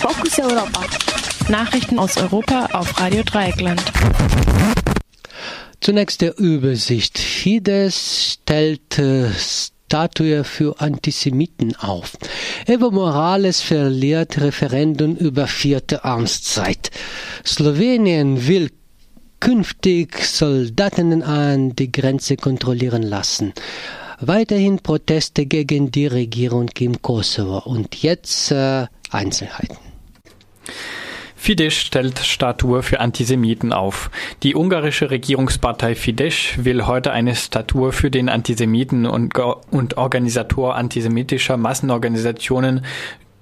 Fokus Europa. Nachrichten aus Europa auf Radio Dreieckland. Zunächst der Übersicht. Fidesz stellt äh, Statue für Antisemiten auf. Evo Morales verliert Referendum über vierte Amtszeit. Slowenien will künftig Soldaten an die Grenze kontrollieren lassen. Weiterhin Proteste gegen die Regierung im Kosovo. Und jetzt äh, Einzelheiten. Fidesz stellt Statue für Antisemiten auf. Die ungarische Regierungspartei Fidesz will heute eine Statue für den Antisemiten und, und Organisator antisemitischer Massenorganisationen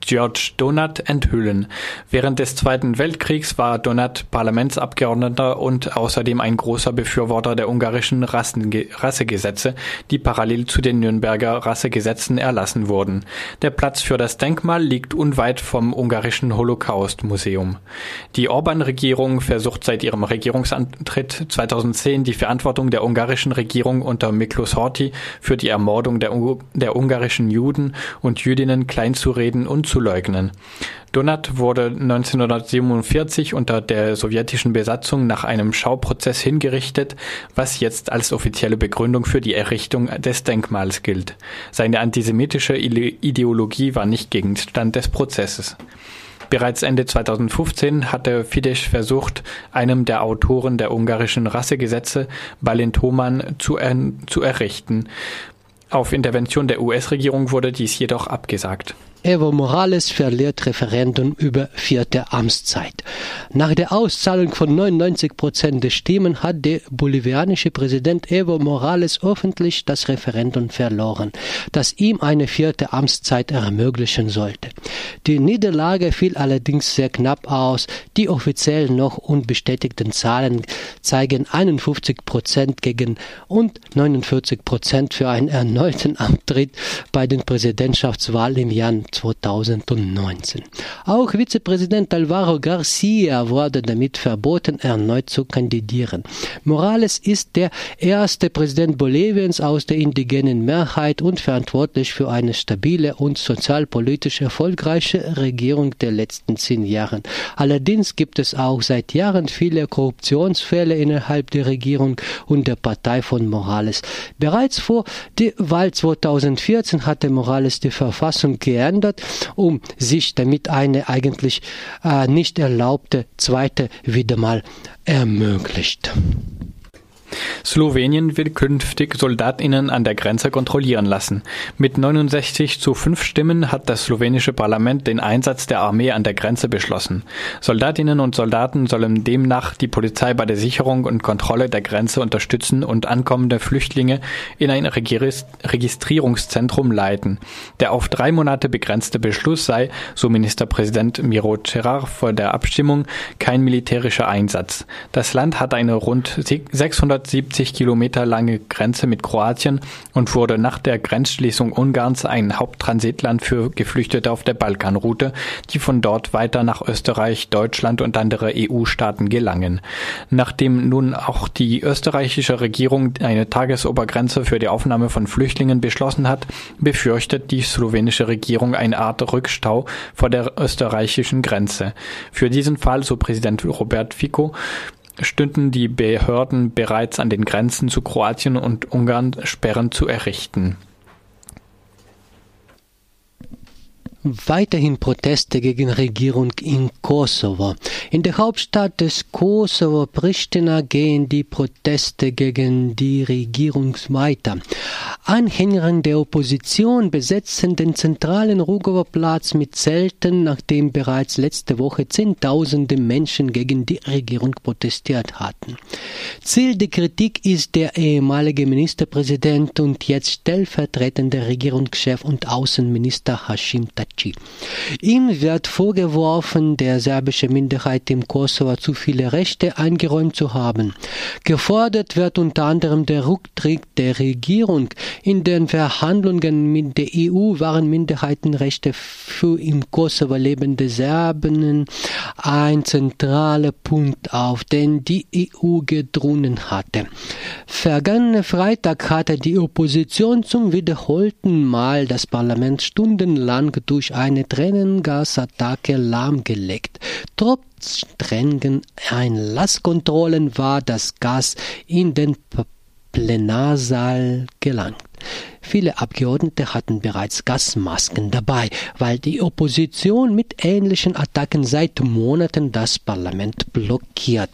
George Donat enthüllen. Während des Zweiten Weltkriegs war Donat Parlamentsabgeordneter und außerdem ein großer Befürworter der ungarischen Rassenge Rassegesetze, die parallel zu den Nürnberger Rassegesetzen erlassen wurden. Der Platz für das Denkmal liegt unweit vom ungarischen Holocaust-Museum. Die Orban-Regierung versucht seit ihrem Regierungsantritt 2010 die Verantwortung der ungarischen Regierung unter Miklos Horthy für die Ermordung der, der ungarischen Juden und Jüdinnen kleinzureden und zu leugnen. Donat wurde 1947 unter der sowjetischen Besatzung nach einem Schauprozess hingerichtet, was jetzt als offizielle Begründung für die Errichtung des Denkmals gilt. Seine antisemitische Ideologie war nicht Gegenstand des Prozesses. Bereits Ende 2015 hatte Fidesz versucht, einem der Autoren der ungarischen Rassegesetze, Valentoman, zu, er zu errichten. Auf Intervention der US-Regierung wurde dies jedoch abgesagt. Evo Morales verliert Referendum über vierte Amtszeit. Nach der Auszahlung von 99 Prozent der Stimmen hat der bolivianische Präsident Evo Morales öffentlich das Referendum verloren, das ihm eine vierte Amtszeit ermöglichen sollte. Die Niederlage fiel allerdings sehr knapp aus. Die offiziell noch unbestätigten Zahlen zeigen 51 Prozent gegen und 49 Prozent für einen erneuten Antritt bei den Präsidentschaftswahlen im Jahr 2019. Auch Vizepräsident Alvaro Garcia wurde damit verboten, erneut zu kandidieren. Morales ist der erste Präsident Boliviens aus der indigenen Mehrheit und verantwortlich für eine stabile und sozialpolitisch erfolgreiche Regierung der letzten zehn Jahre. Allerdings gibt es auch seit Jahren viele Korruptionsfälle innerhalb der Regierung und der Partei von Morales. Bereits vor der Wahl 2014 hatte Morales die Verfassung geändert verändert, um sich damit eine eigentlich äh, nicht erlaubte zweite wieder mal ermöglicht. Slowenien will künftig Soldatinnen an der Grenze kontrollieren lassen. Mit 69 zu 5 Stimmen hat das slowenische Parlament den Einsatz der Armee an der Grenze beschlossen. Soldatinnen und Soldaten sollen demnach die Polizei bei der Sicherung und Kontrolle der Grenze unterstützen und ankommende Flüchtlinge in ein Registrierungszentrum leiten. Der auf drei Monate begrenzte Beschluss sei, so Ministerpräsident Miro Cerar vor der Abstimmung, kein militärischer Einsatz. Das Land hat eine rund 600 170 Kilometer lange Grenze mit Kroatien und wurde nach der Grenzschließung Ungarns ein Haupttransitland für Geflüchtete auf der Balkanroute, die von dort weiter nach Österreich, Deutschland und andere EU-Staaten gelangen. Nachdem nun auch die österreichische Regierung eine Tagesobergrenze für die Aufnahme von Flüchtlingen beschlossen hat, befürchtet die slowenische Regierung eine Art Rückstau vor der österreichischen Grenze. Für diesen Fall, so Präsident Robert Fico, stünden die Behörden bereits an den Grenzen zu Kroatien und Ungarn Sperren zu errichten weiterhin Proteste gegen Regierung in Kosovo. In der Hauptstadt des Kosovo, Pristina, gehen die Proteste gegen die Regierung weiter. Anhänger der Opposition besetzen den zentralen Rugower Platz mit Zelten, nachdem bereits letzte Woche Zehntausende Menschen gegen die Regierung protestiert hatten. Ziel der Kritik ist der ehemalige Ministerpräsident und jetzt stellvertretende Regierungschef und Außenminister Hashim. Taci. Ihm wird vorgeworfen, der serbische Minderheit im Kosovo zu viele Rechte eingeräumt zu haben. Gefordert wird unter anderem der Rücktritt der Regierung. In den Verhandlungen mit der EU waren Minderheitenrechte für im Kosovo lebende Serben ein zentraler Punkt, auf den die EU gedrungen hatte. Vergangenen Freitag hatte die Opposition zum wiederholten Mal das Parlament stundenlang durch eine Tränengasattacke lahmgelegt. Trotz strengen Einlasskontrollen war das Gas in den Plenarsaal gelangt. Viele Abgeordnete hatten bereits Gasmasken dabei, weil die Opposition mit ähnlichen Attacken seit Monaten das Parlament blockiert.